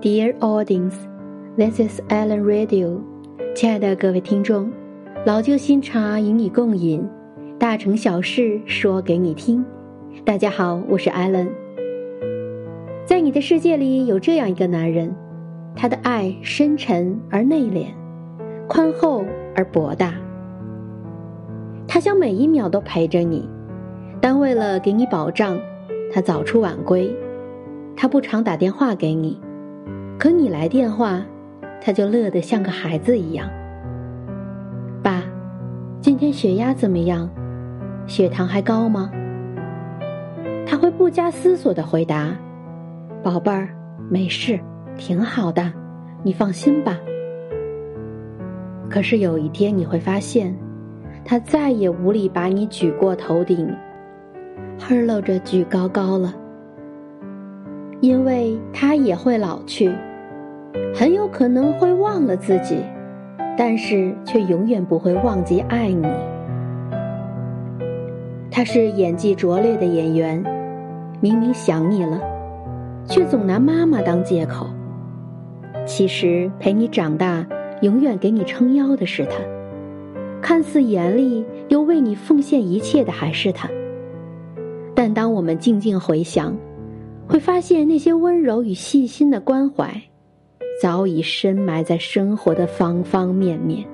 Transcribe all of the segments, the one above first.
Dear audience, this is Alan Radio。亲爱的各位听众，老旧新茶与你共饮，大城小事说给你听。大家好，我是 Alan。在你的世界里有这样一个男人，他的爱深沉而内敛，宽厚而博大。他想每一秒都陪着你，但为了给你保障，他早出晚归。他不常打电话给你。可你来电话，他就乐得像个孩子一样。爸，今天血压怎么样？血糖还高吗？他会不加思索的回答：“宝贝儿，没事，挺好的，你放心吧。”可是有一天你会发现，他再也无力把你举过头顶，呵喽着举高高了，因为他也会老去。很有可能会忘了自己，但是却永远不会忘记爱你。他是演技拙劣的演员，明明想你了，却总拿妈妈当借口。其实陪你长大、永远给你撑腰的是他，看似严厉又为你奉献一切的还是他。但当我们静静回想，会发现那些温柔与细心的关怀。早已深埋在生活的方方面面。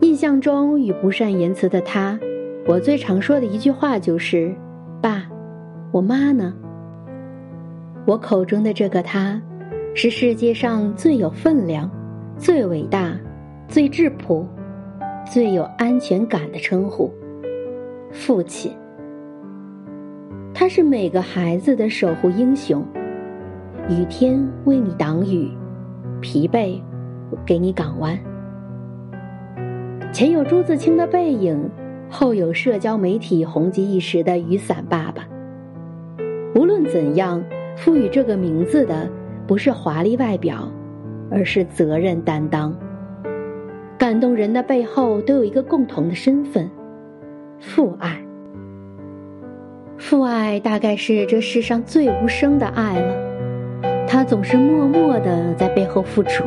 印象中与不善言辞的他，我最常说的一句话就是：“爸，我妈呢？”我口中的这个他，是世界上最有分量、最伟大、最质朴、最有安全感的称呼——父亲。他是每个孩子的守护英雄。雨天为你挡雨，疲惫给你港湾。前有朱自清的背影，后有社交媒体红极一时的雨伞爸爸。无论怎样，赋予这个名字的不是华丽外表，而是责任担当。感动人的背后都有一个共同的身份——父爱。父爱大概是这世上最无声的爱了。他总是默默的在背后付出，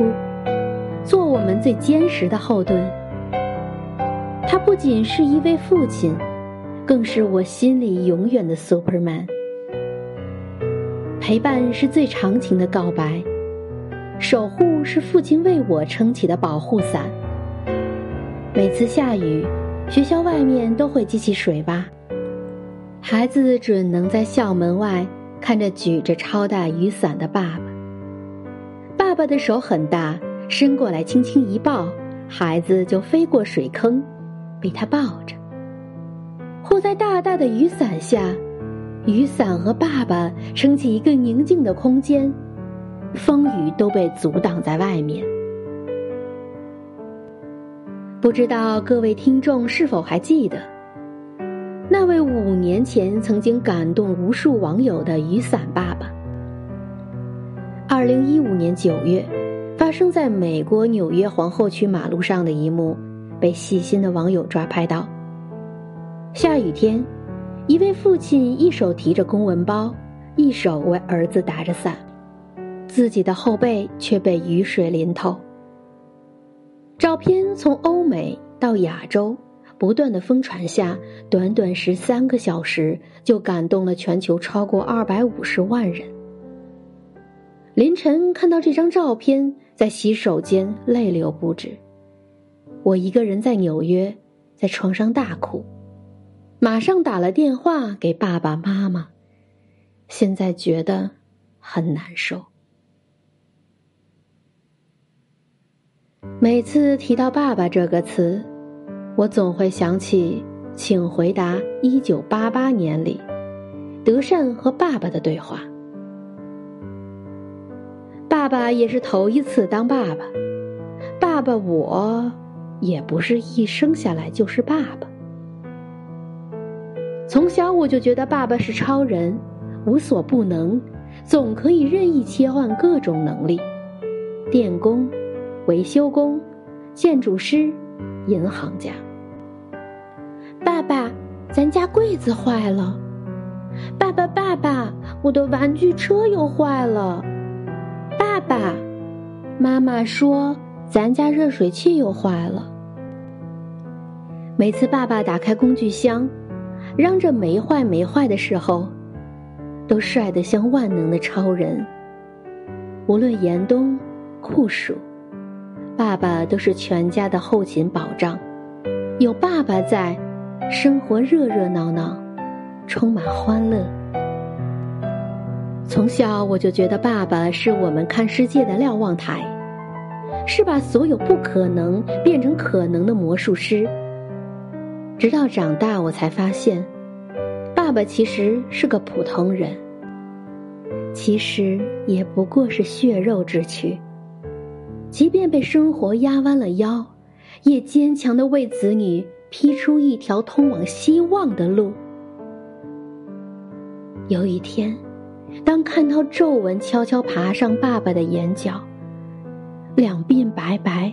做我们最坚实的后盾。他不仅是一位父亲，更是我心里永远的 Superman。陪伴是最长情的告白，守护是父亲为我撑起的保护伞。每次下雨，学校外面都会激起水洼，孩子准能在校门外。看着举着超大雨伞的爸爸，爸爸的手很大，伸过来轻轻一抱，孩子就飞过水坑，被他抱着。护在大大的雨伞下，雨伞和爸爸撑起一个宁静的空间，风雨都被阻挡在外面。不知道各位听众是否还记得？那位五年前曾经感动无数网友的雨伞爸爸，二零一五年九月，发生在美国纽约皇后区马路上的一幕，被细心的网友抓拍到。下雨天，一位父亲一手提着公文包，一手为儿子打着伞，自己的后背却被雨水淋透。照片从欧美到亚洲。不断的疯传下，短短十三个小时就感动了全球超过二百五十万人。凌晨看到这张照片，在洗手间泪流不止。我一个人在纽约，在床上大哭，马上打了电话给爸爸妈妈，现在觉得很难受。每次提到“爸爸”这个词。我总会想起《请回答一九八八年》里德善和爸爸的对话。爸爸也是头一次当爸爸，爸爸我也不是一生下来就是爸爸。从小我就觉得爸爸是超人，无所不能，总可以任意切换各种能力：电工、维修工、建筑师、银行家。爸爸，咱家柜子坏了。爸爸，爸爸，我的玩具车又坏了。爸爸，妈妈说咱家热水器又坏了。每次爸爸打开工具箱，嚷着没坏没坏的时候，都帅得像万能的超人。无论严冬酷暑，爸爸都是全家的后勤保障。有爸爸在，生活热热闹闹，充满欢乐。从小我就觉得爸爸是我们看世界的瞭望台，是把所有不可能变成可能的魔术师。直到长大，我才发现，爸爸其实是个普通人，其实也不过是血肉之躯。即便被生活压弯了腰，也坚强的为子女劈出一条通往希望的路。有一天，当看到皱纹悄悄爬上爸爸的眼角，两鬓白白，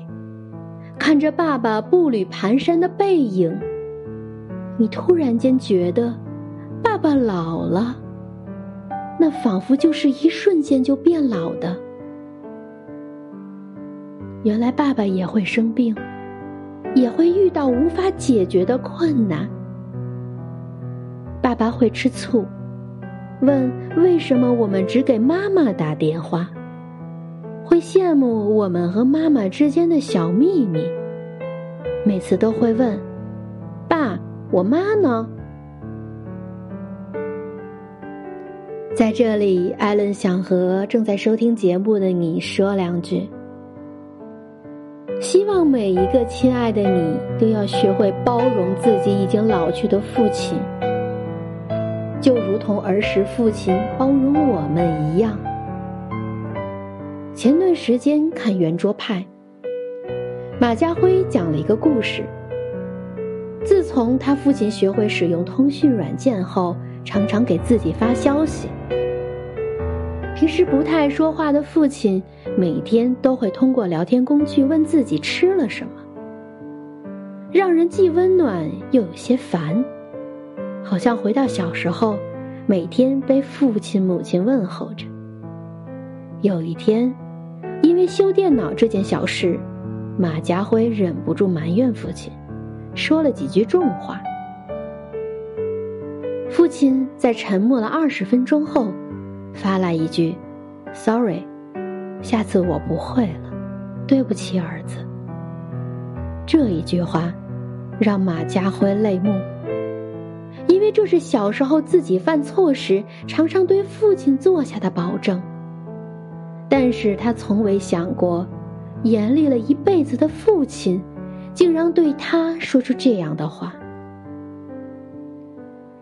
看着爸爸步履蹒跚的背影。你突然间觉得，爸爸老了，那仿佛就是一瞬间就变老的。原来爸爸也会生病，也会遇到无法解决的困难。爸爸会吃醋，问为什么我们只给妈妈打电话，会羡慕我们和妈妈之间的小秘密。每次都会问，爸。我妈呢？在这里，艾伦想和正在收听节目的你说两句。让每一个亲爱的你都要学会包容自己已经老去的父亲，就如同儿时父亲包容我们一样。前段时间看圆桌派，马家辉讲了一个故事。自从他父亲学会使用通讯软件后，常常给自己发消息。平时不太说话的父亲，每天都会通过聊天工具问自己吃了什么，让人既温暖又有些烦，好像回到小时候，每天被父亲母亲问候着。有一天，因为修电脑这件小事，马家辉忍不住埋怨父亲。说了几句重话，父亲在沉默了二十分钟后，发来一句：“Sorry，下次我不会了，对不起，儿子。”这一句话让马家辉泪目，因为这是小时候自己犯错时常常对父亲做下的保证，但是他从未想过，严厉了一辈子的父亲。竟然对他说出这样的话。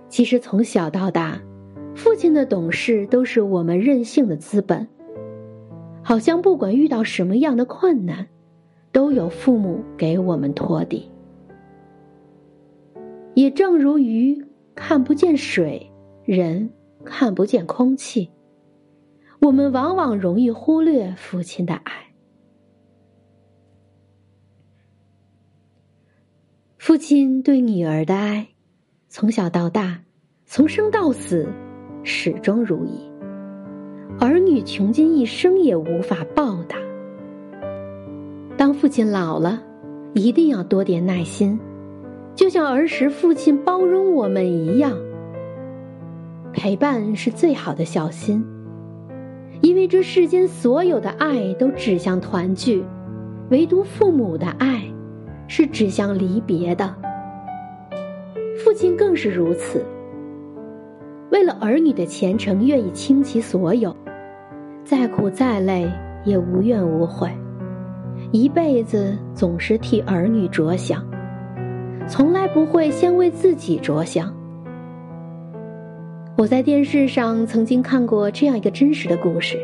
其实从小到大，父亲的懂事都是我们任性的资本。好像不管遇到什么样的困难，都有父母给我们托底。也正如鱼看不见水，人看不见空气，我们往往容易忽略父亲的爱。父亲对女儿的爱，从小到大，从生到死，始终如一。儿女穷尽一生也无法报答。当父亲老了，一定要多点耐心，就像儿时父亲包容我们一样。陪伴是最好的孝心，因为这世间所有的爱都指向团聚，唯独父母的爱。是指向离别的，父亲更是如此。为了儿女的前程，愿意倾其所有，再苦再累也无怨无悔，一辈子总是替儿女着想，从来不会先为自己着想。我在电视上曾经看过这样一个真实的故事，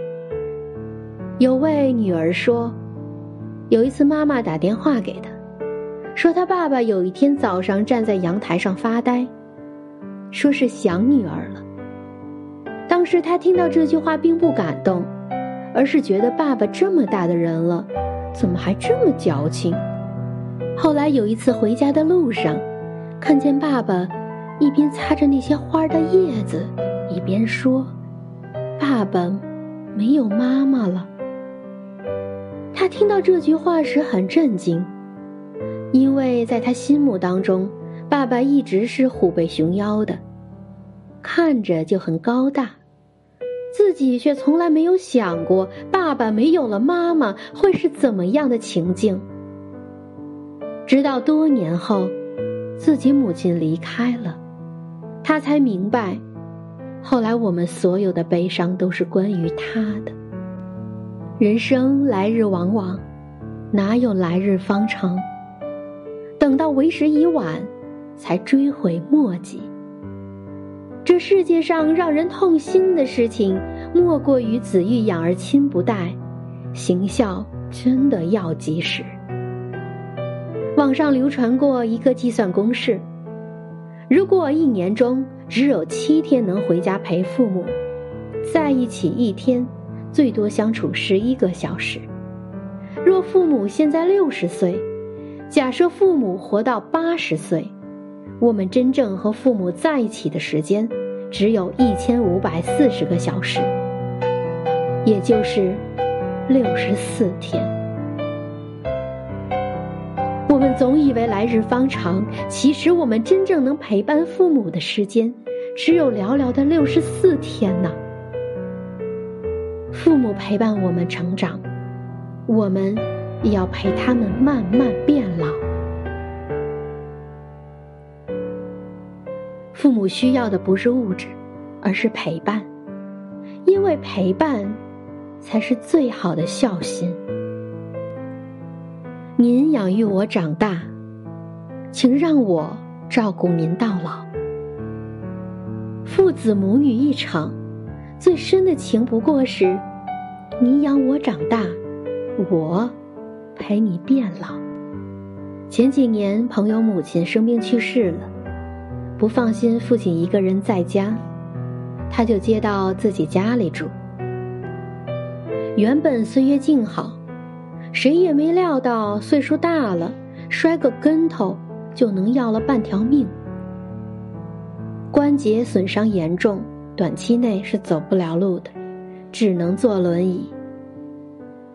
有位女儿说，有一次妈妈打电话给她。说她爸爸有一天早上站在阳台上发呆，说是想女儿了。当时他听到这句话并不感动，而是觉得爸爸这么大的人了，怎么还这么矫情？后来有一次回家的路上，看见爸爸一边擦着那些花的叶子，一边说：“爸爸没有妈妈了。”他听到这句话时很震惊，因为在他心目当中，爸爸一直是虎背熊腰的，看着就很高大，自己却从来没有想过爸爸没有了妈妈会是怎么样的情境。直到多年后，自己母亲离开了，他才明白，后来我们所有的悲伤都是关于他的。人生来日往往，哪有来日方长？等到为时已晚，才追悔莫及。这世界上让人痛心的事情，莫过于子欲养而亲不待，行孝真的要及时。网上流传过一个计算公式：如果一年中只有七天能回家陪父母，在一起一天。最多相处十一个小时。若父母现在六十岁，假设父母活到八十岁，我们真正和父母在一起的时间只有一千五百四十个小时，也就是六十四天。我们总以为来日方长，其实我们真正能陪伴父母的时间只有寥寥的六十四天呢。父母陪伴我们成长，我们也要陪他们慢慢变老。父母需要的不是物质，而是陪伴，因为陪伴才是最好的孝心。您养育我长大，请让我照顾您到老。父子母女一场。最深的情不过是，你养我长大，我陪你变老。前几年，朋友母亲生病去世了，不放心父亲一个人在家，他就接到自己家里住。原本岁月静好，谁也没料到岁数大了，摔个跟头就能要了半条命，关节损伤严重。短期内是走不了路的，只能坐轮椅。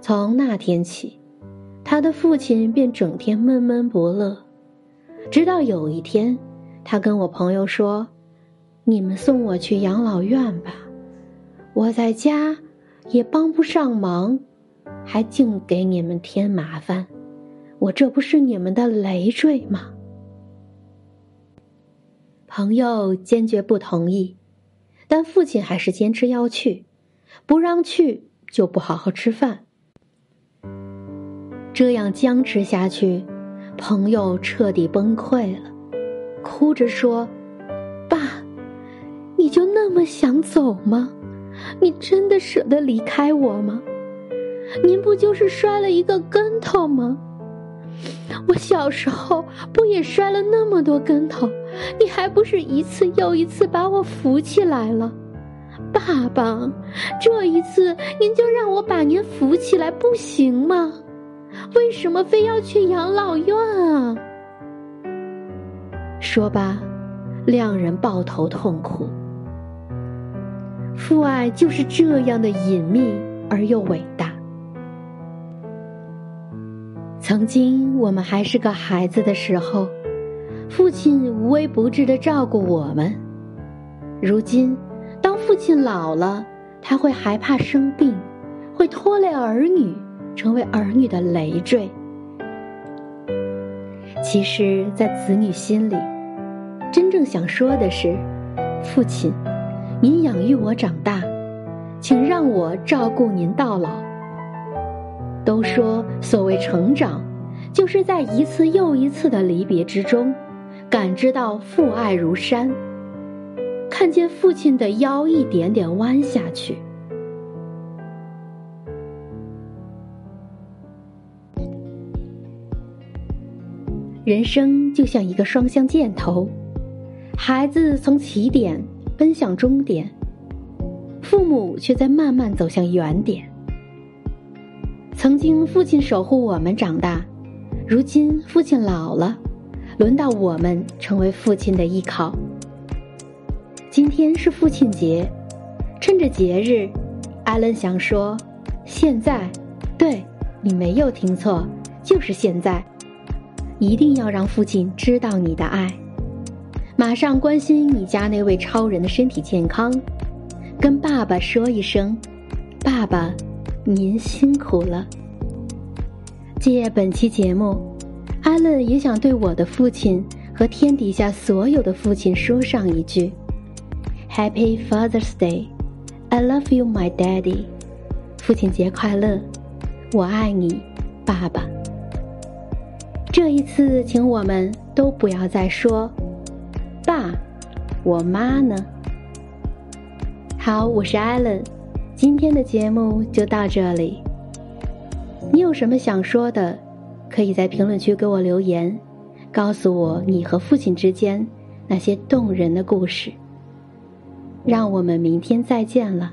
从那天起，他的父亲便整天闷闷不乐。直到有一天，他跟我朋友说：“你们送我去养老院吧，我在家也帮不上忙，还净给你们添麻烦，我这不是你们的累赘吗？”朋友坚决不同意。但父亲还是坚持要去，不让去就不好好吃饭。这样僵持下去，朋友彻底崩溃了，哭着说：“爸，你就那么想走吗？你真的舍得离开我吗？您不就是摔了一个跟头吗？我小时候不也摔了那么多跟头？”你还不是一次又一次把我扶起来了，爸爸，这一次您就让我把您扶起来不行吗？为什么非要去养老院啊？说罢，两人抱头痛哭。父爱就是这样的隐秘而又伟大。曾经我们还是个孩子的时候。父亲无微不至的照顾我们，如今，当父亲老了，他会害怕生病，会拖累儿女，成为儿女的累赘。其实，在子女心里，真正想说的是：父亲，您养育我长大，请让我照顾您到老。都说，所谓成长，就是在一次又一次的离别之中。感知到父爱如山，看见父亲的腰一点点弯下去。人生就像一个双向箭头，孩子从起点奔向终点，父母却在慢慢走向原点。曾经父亲守护我们长大，如今父亲老了。轮到我们成为父亲的依靠。今天是父亲节，趁着节日，艾伦想说：现在，对你没有听错，就是现在，一定要让父亲知道你的爱，马上关心你家那位超人的身体健康，跟爸爸说一声：爸爸，您辛苦了。借本期节目，阿伦也想对我的父亲和天底下所有的父亲说上一句。Happy Father's Day, I love you, my daddy. 父亲节快乐，我爱你，爸爸。这一次，请我们都不要再说“爸”，我妈呢？好，我是艾伦，今天的节目就到这里。你有什么想说的，可以在评论区给我留言，告诉我你和父亲之间那些动人的故事。让我们明天再见了。